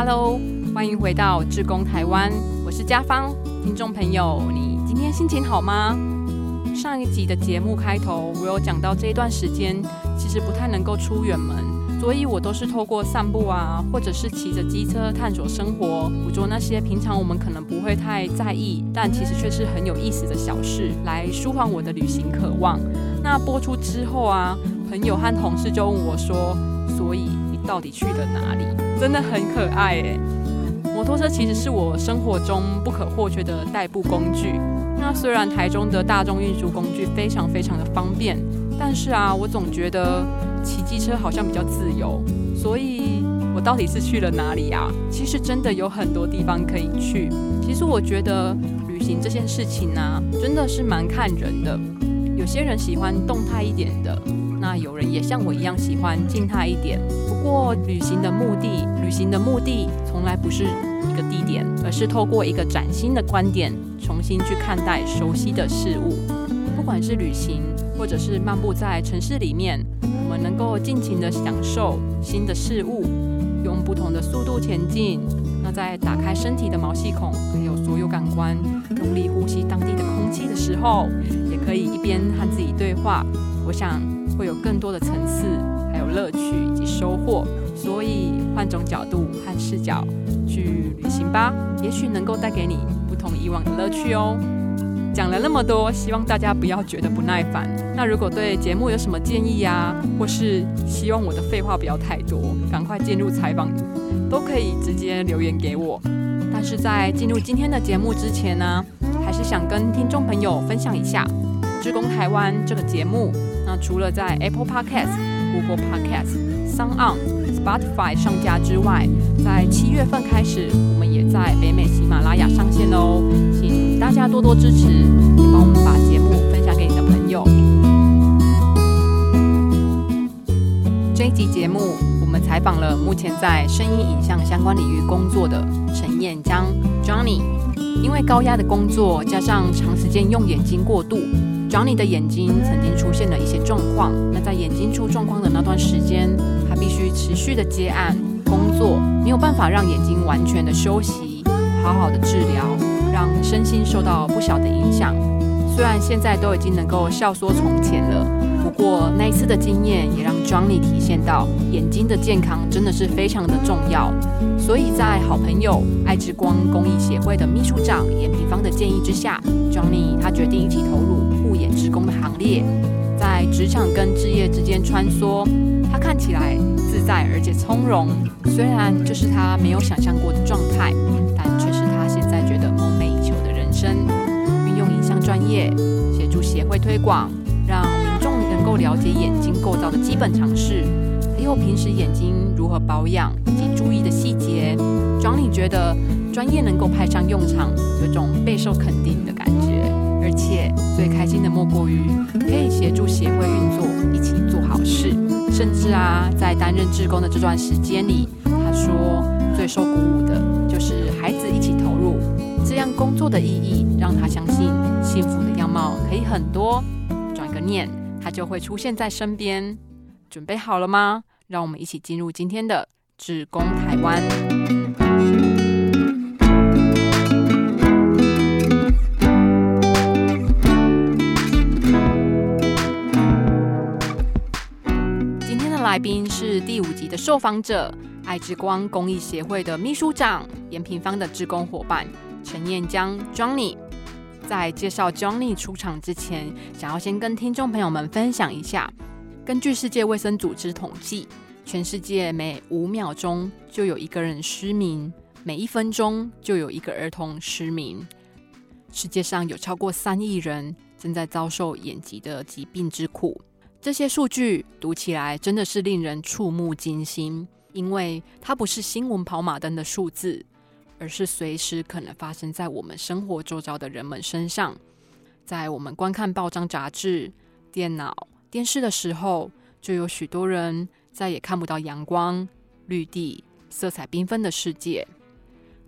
Hello，欢迎回到志工台湾，我是家芳。听众朋友，你今天心情好吗？上一集的节目开头，我有讲到这一段时间其实不太能够出远门，所以我都是透过散步啊，或者是骑着机车探索生活，捕捉那些平常我们可能不会太在意，但其实却是很有意思的小事，来舒缓我的旅行渴望。那播出之后啊，朋友和同事就问我说：“所以到底去了哪里？”真的很可爱诶。摩托车其实是我生活中不可或缺的代步工具。那虽然台中的大众运输工具非常非常的方便，但是啊，我总觉得骑机车好像比较自由。所以，我到底是去了哪里呀？其实真的有很多地方可以去。其实我觉得旅行这件事情呢，真的是蛮看人的。有些人喜欢动态一点的，那有人也像我一样喜欢静态一点。不过，旅行的目的，旅行的目的从来不是一个地点，而是透过一个崭新的观点，重新去看待熟悉的事物。不管是旅行，或者是漫步在城市里面，我们能够尽情的享受新的事物，用不同的速度前进。那在打开身体的毛细孔，还有所有感官，用力呼吸当地的空气的时候。也可以一边和自己对话，我想会有更多的层次，还有乐趣以及收获。所以换种角度和视角去旅行吧，也许能够带给你不同以往的乐趣哦。讲了那么多，希望大家不要觉得不耐烦。那如果对节目有什么建议呀，或是希望我的废话不要太多，赶快进入采访，都可以直接留言给我。但是在进入今天的节目之前呢，还是想跟听众朋友分享一下。志工台湾这个节目，那除了在 Apple Podcast、Google Podcast、Sound On、Spotify 上架之外，在七月份开始，我们也在北美喜马拉雅上线喽。请大家多多支持，也帮我们把节目分享给你的朋友。这一集节目，我们采访了目前在声音影像相关领域工作的陈彦江 Johnny，因为高压的工作加上长时间用眼睛过度。Johnny 的眼睛曾经出现了一些状况，那在眼睛出状况的那段时间，他必须持续的接案工作，没有办法让眼睛完全的休息，好好的治疗，让身心受到不小的影响。虽然现在都已经能够笑说从前了，过那一次的经验也让 Johnny 体现到眼睛的健康真的是非常的重要。所以在好朋友爱之光公益协会的秘书长严平芳的建议之下，Johnny 他决定一起投入。护眼职工的行列，在职场跟置业之间穿梭，他看起来自在而且从容。虽然这是他没有想象过的状态，但却是他现在觉得梦寐以求的人生。运用影像专业，协助协会推广，够了解眼睛构造的基本常识，还有平时眼睛如何保养以及注意的细节。庄里觉得专业能够派上用场，有种备受肯定的感觉。而且最开心的莫过于可以协助协会运作，一起做好事。甚至啊，在担任志工的这段时间里，他说最受鼓舞的就是孩子一起投入，这样工作的意义让他相信幸福的样貌可以很多。转个念，他就会出现在身边。准备好了吗？让我们一起进入今天的志工台湾。今天的来宾是第五集的受访者，爱之光公益协会的秘书长，延平方的志工伙伴陈彦江 Johnny。在介绍 Johnny 出场之前，想要先跟听众朋友们分享一下，根据世界卫生组织统计，全世界每五秒钟就有一个人失明，每一分钟就有一个儿童失明。世界上有超过三亿人正在遭受眼疾的疾病之苦。这些数据读起来真的是令人触目惊心，因为它不是新闻跑马灯的数字，而是随时可能发生在我们生活周遭的人们身上。在我们观看报章、杂志、电脑、电视的时候，就有许多人再也看不到阳光、绿地、色彩缤纷的世界。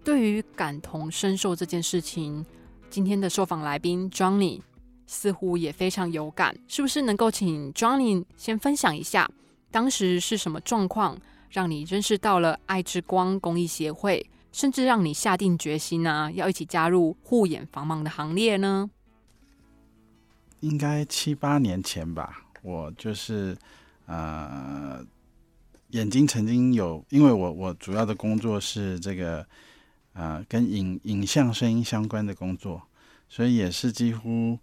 对于感同身受这件事情，今天的受访来宾 Johnny。似乎也非常有感，是不是能够请 Johnny 先分享一下，当时是什么状况，让你认识到了爱之光公益协会，甚至让你下定决心呢，要一起加入护眼防盲的行列呢？应该七八年前吧，我就是呃，眼睛曾经有，因为我我主要的工作是这个呃，跟影影像声音相关的工作，所以也是几乎。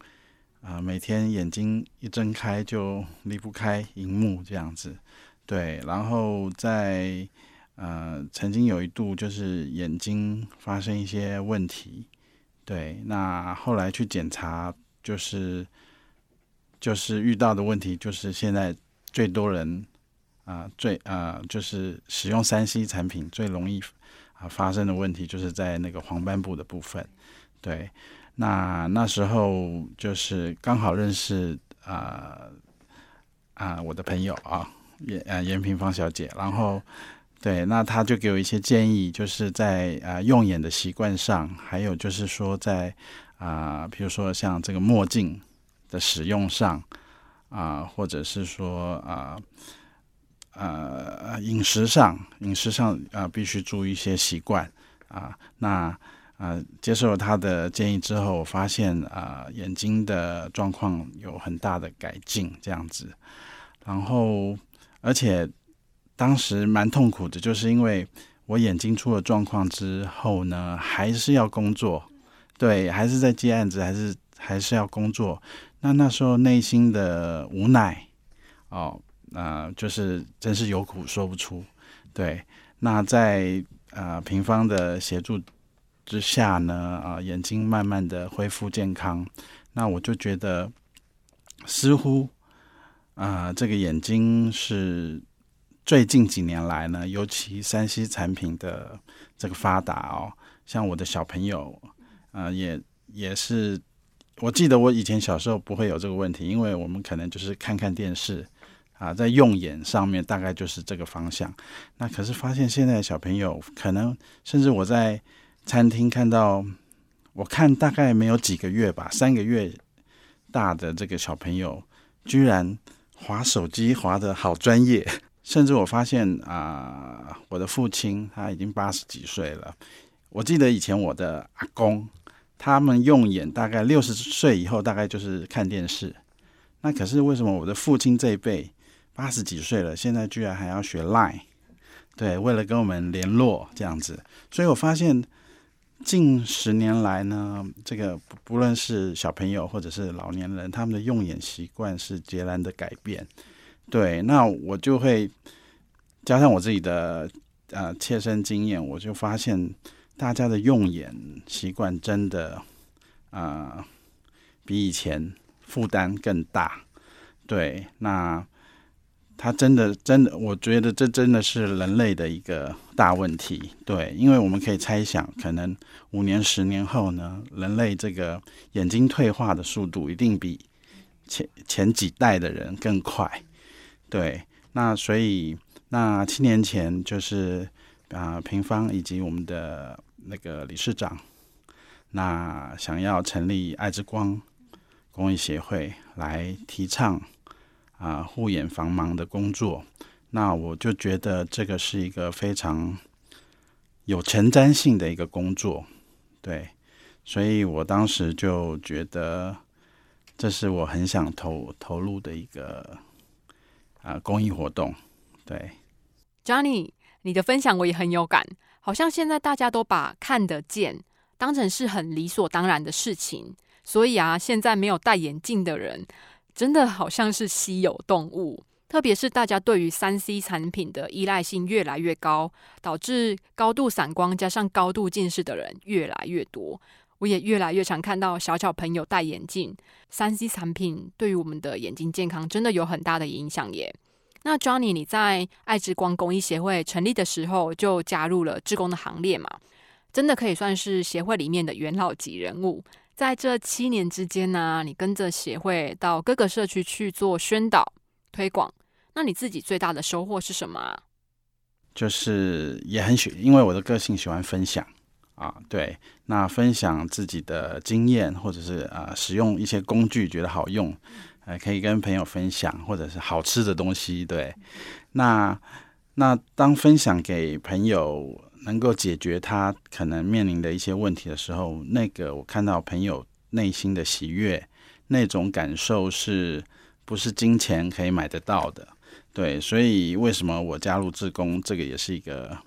啊，每天眼睛一睁开就离不开荧幕这样子，对。然后在呃，曾经有一度就是眼睛发生一些问题，对。那后来去检查，就是就是遇到的问题，就是现在最多人啊，最啊，就是使用三 C 产品最容易啊发生的问题，就是在那个黄斑部的部分，对。那那时候就是刚好认识啊啊我的朋友啊严啊严平芳小姐，然后对，那他就给我一些建议，就是在啊用眼的习惯上，还有就是说在啊比如说像这个墨镜的使用上啊，或者是说啊呃饮食上饮食上啊必须注意一些习惯啊那。啊，接受他的建议之后，我发现啊，眼睛的状况有很大的改进，这样子。然后，而且当时蛮痛苦的，就是因为我眼睛出了状况之后呢，还是要工作，对，还是在接案子，还是还是要工作。那那时候内心的无奈，哦，那就是真是有苦说不出。对，那在呃平方的协助。之下呢，啊，眼睛慢慢的恢复健康，那我就觉得似乎啊，这个眼睛是最近几年来呢，尤其山西产品的这个发达哦，像我的小朋友啊，也也是，我记得我以前小时候不会有这个问题，因为我们可能就是看看电视啊，在用眼上面大概就是这个方向，那可是发现现在的小朋友可能甚至我在。餐厅看到，我看大概没有几个月吧，三个月大的这个小朋友，居然滑手机滑的好专业，甚至我发现啊，我的父亲他已经八十几岁了。我记得以前我的阿公，他们用眼大概六十岁以后，大概就是看电视。那可是为什么我的父亲这一辈八十几岁了，现在居然还要学 Line？对，为了跟我们联络这样子，所以我发现。近十年来呢，这个不论是小朋友或者是老年人，他们的用眼习惯是截然的改变。对，那我就会加上我自己的呃切身经验，我就发现大家的用眼习惯真的啊比以前负担更大。对，那。它真的，真的，我觉得这真的是人类的一个大问题。对，因为我们可以猜想，可能五年、十年后呢，人类这个眼睛退化的速度一定比前前几代的人更快。对，那所以那七年前就是啊，平方以及我们的那个理事长，那想要成立爱之光公益协会来提倡。啊，护眼防盲的工作，那我就觉得这个是一个非常有前瞻性的一个工作，对，所以我当时就觉得这是我很想投投入的一个啊公益活动，对。Johnny，你的分享我也很有感，好像现在大家都把看得见当成是很理所当然的事情，所以啊，现在没有戴眼镜的人。真的好像是稀有动物，特别是大家对于三 C 产品的依赖性越来越高，导致高度散光加上高度近视的人越来越多。我也越来越常看到小小朋友戴眼镜。三 C 产品对于我们的眼睛健康真的有很大的影响耶。那 Johnny，你在爱之光公益协会成立的时候就加入了志工的行列嘛？真的可以算是协会里面的元老级人物。在这七年之间呢，你跟着协会到各个社区去做宣导推广，那你自己最大的收获是什么？就是也很喜，因为我的个性喜欢分享啊，对，那分享自己的经验，或者是啊使用一些工具觉得好用，呃，可以跟朋友分享，或者是好吃的东西，对，那那当分享给朋友，能够解决他可能面临的一些问题的时候，那个我看到朋友内心的喜悦，那种感受是不是金钱可以买得到的？对，所以为什么我加入志工，这个也是一个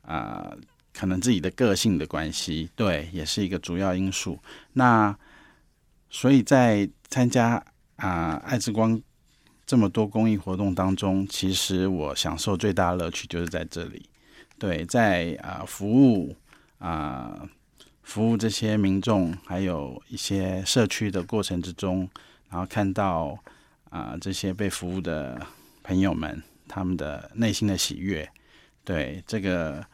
啊，可能自己的个性的关系，对，也是一个主要因素。那所以在参加啊爱之光这么多公益活动当中，其实我享受最大的乐趣就是在这里。对，在啊服务啊服务这些民众，还有一些社区的过程之中，然后看到啊这些被服务的。朋友们，他们的内心的喜悦，对这个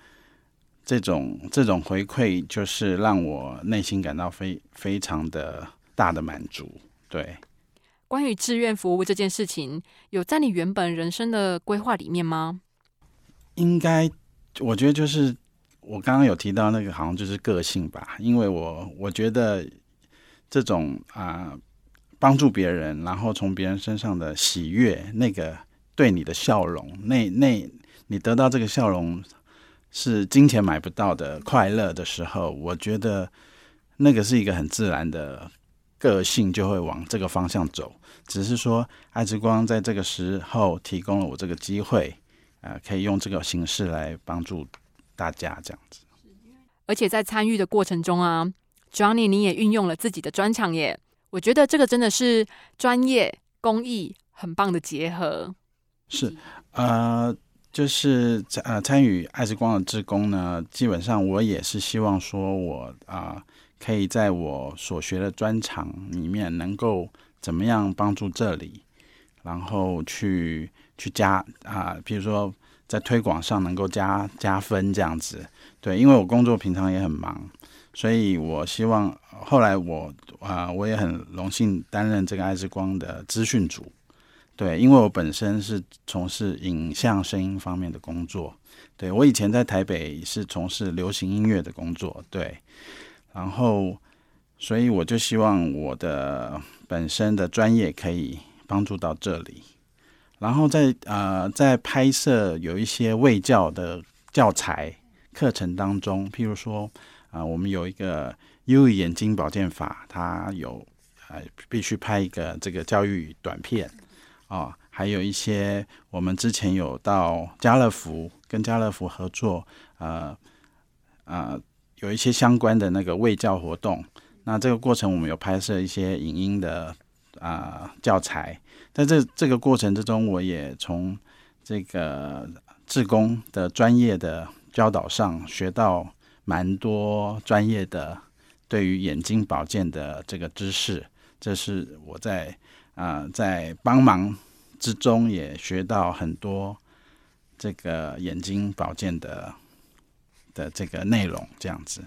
这种这种回馈，就是让我内心感到非非常的大的满足。对，关于志愿服务这件事情，有在你原本人生的规划里面吗？应该，我觉得就是我刚刚有提到那个，好像就是个性吧。因为我我觉得这种啊帮助别人，然后从别人身上的喜悦，那个。对你的笑容，那那你得到这个笑容是金钱买不到的快乐的时候，我觉得那个是一个很自然的个性，就会往这个方向走。只是说，爱之光在这个时候提供了我这个机会，啊，可以用这个形式来帮助大家这样子。而且在参与的过程中啊，Johnny，你也运用了自己的专长耶。我觉得这个真的是专业公益很棒的结合。是，呃，就是呃参与爱之光的志工呢，基本上我也是希望说，我啊可以在我所学的专长里面，能够怎么样帮助这里，然后去去加啊，比如说在推广上能够加加分这样子。对，因为我工作平常也很忙，所以我希望后来我啊我也很荣幸担任这个爱之光的资讯组。对，因为我本身是从事影像声音方面的工作，对我以前在台北是从事流行音乐的工作，对，然后所以我就希望我的本身的专业可以帮助到这里，然后在呃在拍摄有一些卫教的教材课程当中，譬如说啊，我们有一个优眼睛保健法，它有呃必须拍一个这个教育短片。啊，还有一些我们之前有到家乐福跟家乐福合作，呃呃，有一些相关的那个卫教活动。那这个过程我们有拍摄一些影音的啊教材，在这这个过程之中，我也从这个志工的专业的教导上学到蛮多专业的对于眼睛保健的这个知识。这是我在。啊，在帮忙之中也学到很多这个眼睛保健的的这个内容，这样子。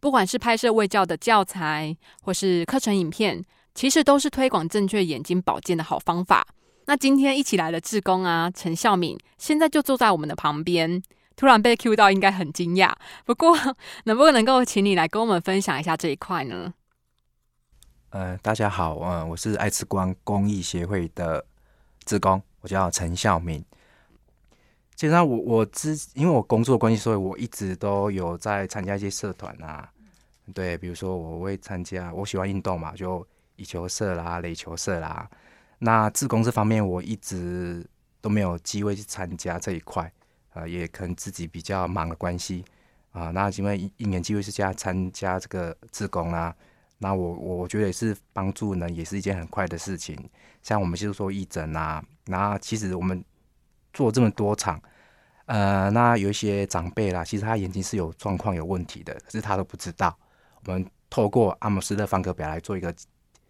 不管是拍摄卫教的教材，或是课程影片，其实都是推广正确眼睛保健的好方法。那今天一起来的志工啊，陈孝敏现在就坐在我们的旁边，突然被 Q 到，应该很惊讶。不过，能不能够请你来跟我们分享一下这一块呢？呃，大家好，呃，我是爱吃光公益协会的职工，我叫陈孝明。基本上，我我之因为我工作关系，所以我一直都有在参加一些社团啊。对，比如说我会参加，我喜欢运动嘛，就羽球社啦、垒球社啦。那自工这方面，我一直都没有机会去参加这一块，呃，也可能自己比较忙的关系啊。那因为一一年机会是加参加这个自工啦。那我我觉得也是帮助呢，也是一件很快的事情。像我们就是说义诊啊，那其实我们做这么多场，呃，那有一些长辈啦，其实他眼睛是有状况、有问题的，可是他都不知道。我们透过阿姆斯特方格表来做一个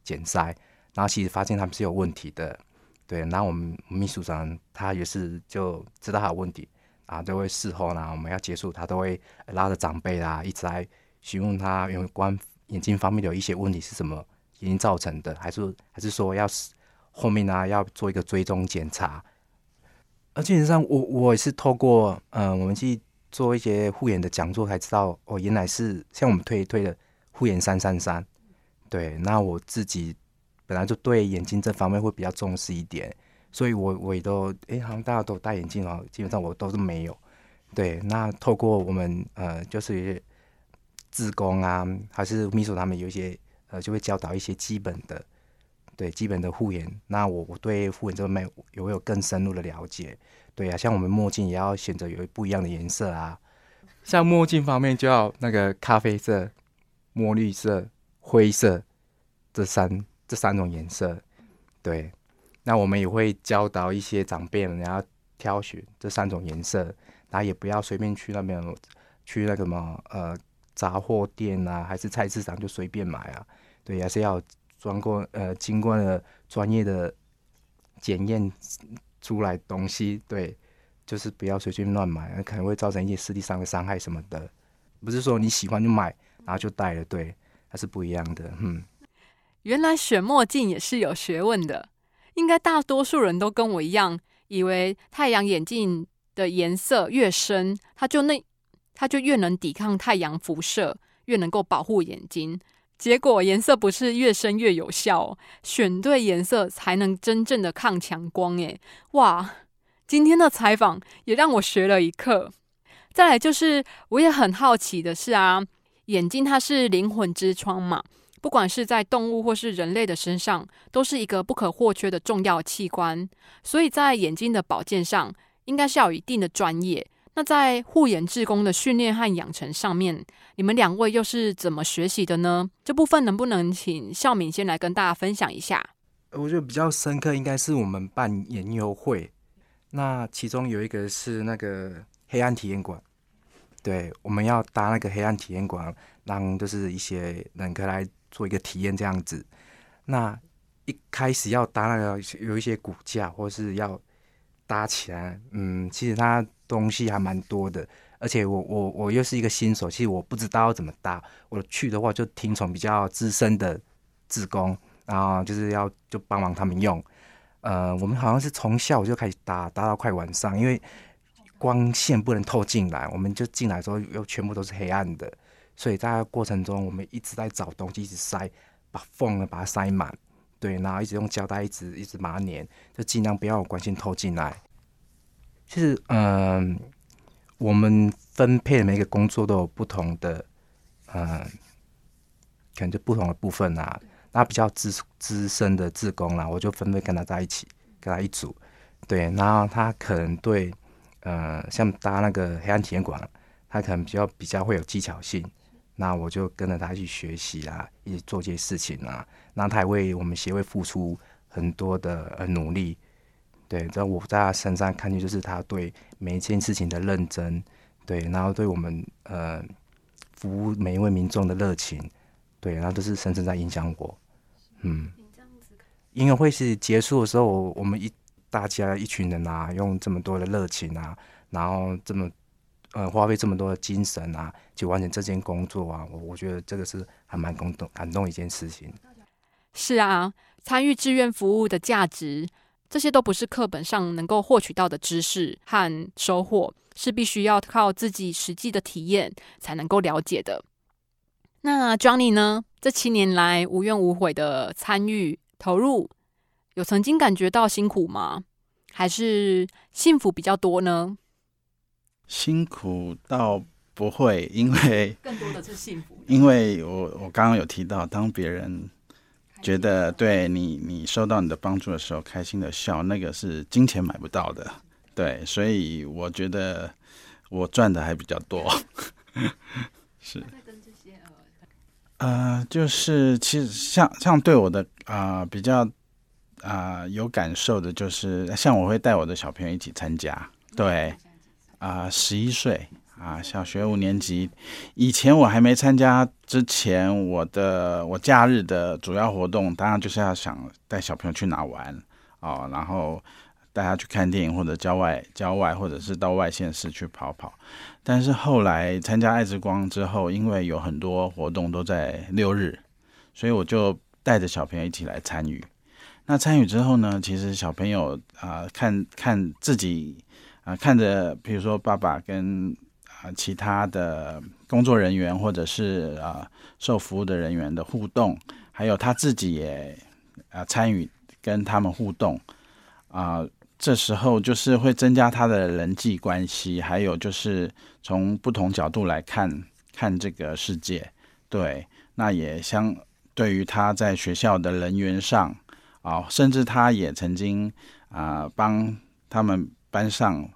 检筛，然后其实发现他们是有问题的。对，然后我们秘书长他也是就知道他有问题啊，都会事后呢，我们要结束，他都会拉着长辈啦，一直来询问他有关。眼睛方面有一些问题是什么原因造成的？还是还是说要后面呢要做一个追踪检查？而基本上我我也是透过嗯我们去做一些护眼的讲座才知道哦，原来是像我们推推的护眼三三三。对，那我自己本来就对眼睛这方面会比较重视一点，所以我我也都诶，好像大家都戴眼镜哦，基本上我都是没有。对，那透过我们呃，就是自工啊，还是秘书他们有一些呃，就会教导一些基本的，对基本的护眼。那我我对护眼这个没有有更深入的了解。对啊，像我们墨镜也要选择有不一样的颜色啊。像墨镜方面，就要那个咖啡色、墨绿色、灰色这三这三种颜色。对，那我们也会教导一些长辈们，然后挑选这三种颜色，然后也不要随便去那边去那个什么呃杂货店啊，还是菜市场就随便买啊。对，还是要装过呃经过了专业的检验出来东西。对。就是不要随便乱买，可能会造成一些实际上的伤害什么的。不是说你喜欢就买，然后就戴了，对，它是不一样的。嗯，原来选墨镜也是有学问的。应该大多数人都跟我一样，以为太阳眼镜的颜色越深，它就那它就越能抵抗太阳辐射，越能够保护眼睛。结果颜色不是越深越有效，选对颜色才能真正的抗强光。诶，哇！今天的采访也让我学了一课。再来就是，我也很好奇的是啊，眼睛它是灵魂之窗嘛，不管是在动物或是人类的身上，都是一个不可或缺的重要器官。所以在眼睛的保健上，应该是要有一定的专业。那在护眼志工的训练和养成上面，你们两位又是怎么学习的呢？这部分能不能请孝敏先来跟大家分享一下？我觉得比较深刻，应该是我们办研优会。那其中有一个是那个黑暗体验馆，对，我们要搭那个黑暗体验馆，让就是一些人可来做一个体验这样子。那一开始要搭那个有一些骨架，或是要搭起来，嗯，其实它东西还蛮多的，而且我我我又是一个新手，其实我不知道要怎么搭。我去的话就听从比较资深的职工，然后就是要就帮忙他们用。呃，我们好像是从下午就开始搭，搭到快晚上，因为光线不能透进来，我们就进来的时候又全部都是黑暗的，所以在过程中我们一直在找东西，一直塞，把缝呢把它塞满，对，然后一直用胶带一直一直把它粘，就尽量不要有光线透进来。其实，嗯，我们分配的每个工作都有不同的，嗯，可能就不同的部分啊。那比较资资深的志工啦，我就分配跟他在一起，跟他一组，对，然后他可能对，呃，像搭那个黑暗体验馆，他可能比较比较会有技巧性，那我就跟着他去学习啦，一起做这些事情啊，那他也为我们协会付出很多的呃努力，对，在我在他身上看见就是他对每一件事情的认真，对，然后对我们呃服务每一位民众的热情。对，然后都是深深在影响我，嗯。音乐会是结束的时候，我们一大家一群人啊，用这么多的热情啊，然后这么呃花费这么多的精神啊，去完成这件工作啊，我我觉得这个是还蛮感动感动一件事情。是啊，参与志愿服务的价值，这些都不是课本上能够获取到的知识和收获，是必须要靠自己实际的体验才能够了解的。那 Johnny 呢？这七年来无怨无悔的参与投入，有曾经感觉到辛苦吗？还是幸福比较多呢？辛苦倒不会，因为更多的是幸福。因为我我刚刚有提到，当别人觉得对你你收到你的帮助的时候，开心的笑，那个是金钱买不到的。对，所以我觉得我赚的还比较多。是。呃，就是其实像像对我的啊比较啊有感受的，就是像我会带我的小朋友一起参加，对，啊十一岁啊小学五年级，以前我还没参加之前，我的我假日的主要活动当然就是要想带小朋友去哪玩哦，然后。带他去看电影，或者郊外、郊外，或者是到外县市去跑跑。但是后来参加爱之光之后，因为有很多活动都在六日，所以我就带着小朋友一起来参与。那参与之后呢，其实小朋友啊，看看自己啊，看着比如说爸爸跟啊其他的工作人员，或者是啊受服务的人员的互动，还有他自己也啊参与跟他们互动。啊，这时候就是会增加他的人际关系，还有就是从不同角度来看看这个世界。对，那也相对于他在学校的人员上啊，甚至他也曾经啊帮他们班上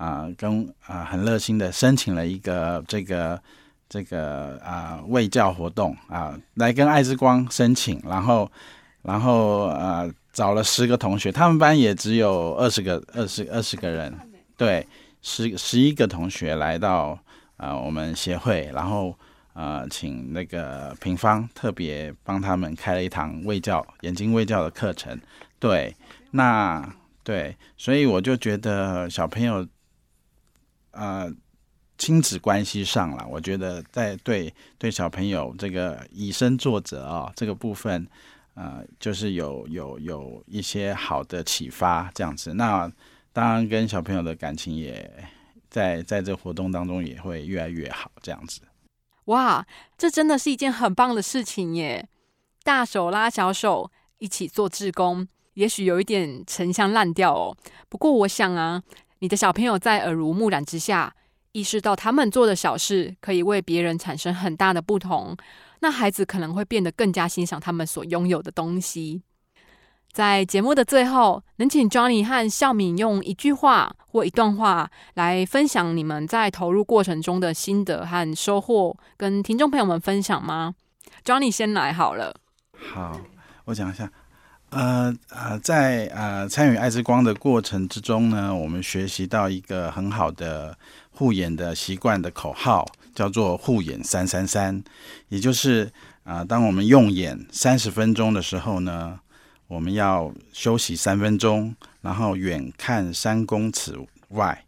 啊跟啊很热心的申请了一个这个这个啊卫教活动啊，来跟爱之光申请，然后然后呃找了十个同学，他们班也只有二十个二十二十个人，对，十十一个同学来到啊我们协会，然后。呃，请那个平方特别帮他们开了一堂卫教眼睛卫教的课程，对，那对，所以我就觉得小朋友，呃，亲子关系上了，我觉得在对对小朋友这个以身作则啊这个部分，呃，就是有有有一些好的启发这样子。那当然跟小朋友的感情也在在这活动当中也会越来越好这样子。哇，这真的是一件很棒的事情耶！大手拉小手一起做志工，也许有一点陈香烂调哦。不过我想啊，你的小朋友在耳濡目染之下，意识到他们做的小事可以为别人产生很大的不同，那孩子可能会变得更加欣赏他们所拥有的东西。在节目的最后，能请 Johnny 和孝敏用一句话或一段话来分享你们在投入过程中的心得和收获，跟听众朋友们分享吗？Johnny 先来好了。好，我讲一下。呃呃，在呃参与爱之光的过程之中呢，我们学习到一个很好的护眼的习惯的口号，叫做“护眼三三三”，也就是啊，当我们用眼三十分钟的时候呢。我们要休息三分钟，然后远看三公尺外，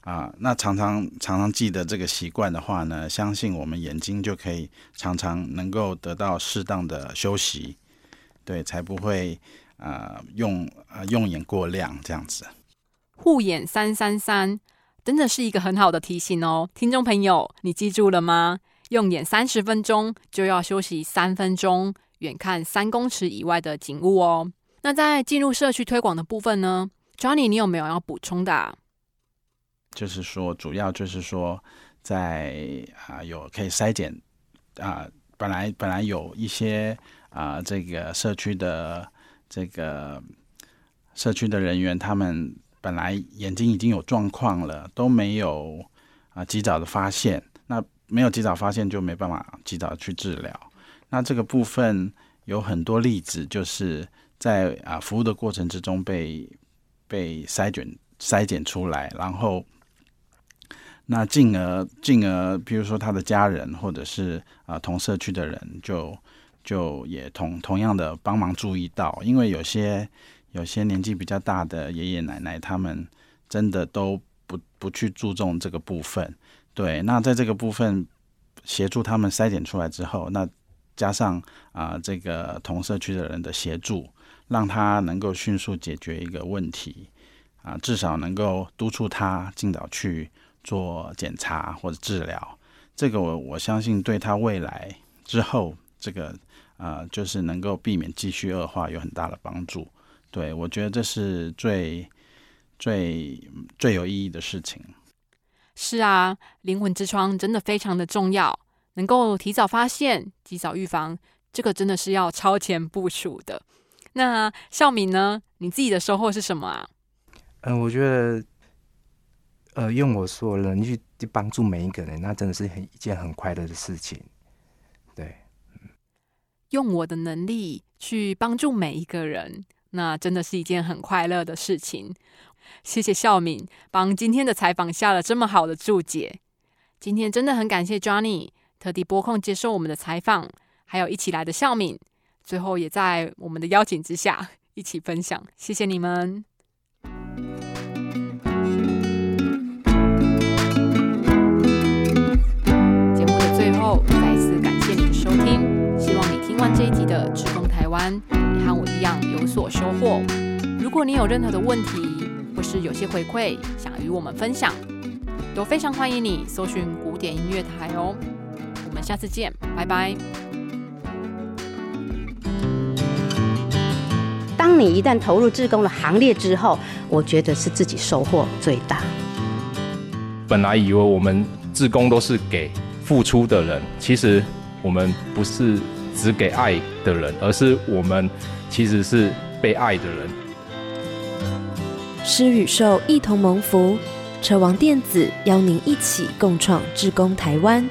啊，那常常常常记得这个习惯的话呢，相信我们眼睛就可以常常能够得到适当的休息，对，才不会啊用啊用眼过量这样子。护眼三三三，真的是一个很好的提醒哦，听众朋友，你记住了吗？用眼三十分钟就要休息三分钟。远看三公尺以外的景物哦。那在进入社区推广的部分呢，Johnny，你有没有要补充的？就是说，主要就是说，在啊有可以筛检啊，本来本来有一些啊这个社区的这个社区的人员，他们本来眼睛已经有状况了，都没有啊及早的发现，那没有及早发现，就没办法及早去治疗。那这个部分有很多例子，就是在啊服务的过程之中被被筛选筛检出来，然后那进而进而，比如说他的家人或者是啊同社区的人，就就也同同样的帮忙注意到，因为有些有些年纪比较大的爷爷奶奶，他们真的都不不去注重这个部分。对，那在这个部分协助他们筛检出来之后，那加上啊，这个同社区的人的协助，让他能够迅速解决一个问题啊，至少能够督促他尽早去做检查或者治疗。这个我我相信对他未来之后这个啊，就是能够避免继续恶化有很大的帮助。对我觉得这是最最最有意义的事情。是啊，灵魂之窗真的非常的重要。能够提早发现、及早预防，这个真的是要超前部署的。那孝敏呢？你自己的收获是什么啊？嗯，我觉得，呃，用我所能去帮助每一个人，那真的是很一件很快乐的事情。用我的能力去帮助每一个人，那真的是一件很快乐的事情。谢谢孝敏帮今天的采访下了这么好的注解。今天真的很感谢 Johnny。特地拨空接受我们的采访，还有一起来的孝敏，最后也在我们的邀请之下一起分享，谢谢你们。听完这一集的《职工台湾》，你和我一样有所收获。如果你有任何的问题，或是有些回馈想与我们分享，都非常欢迎你搜寻古典音乐台哦。我们下次见，拜拜。当当你一旦投入志工的行列之后，我觉得是自己收获最大。本来以为我们志工都是给付出的人，其实我们不是只给爱的人，而是我们其实是被爱的人。施与受一同蒙福，车王电子邀您一起共创志工台湾。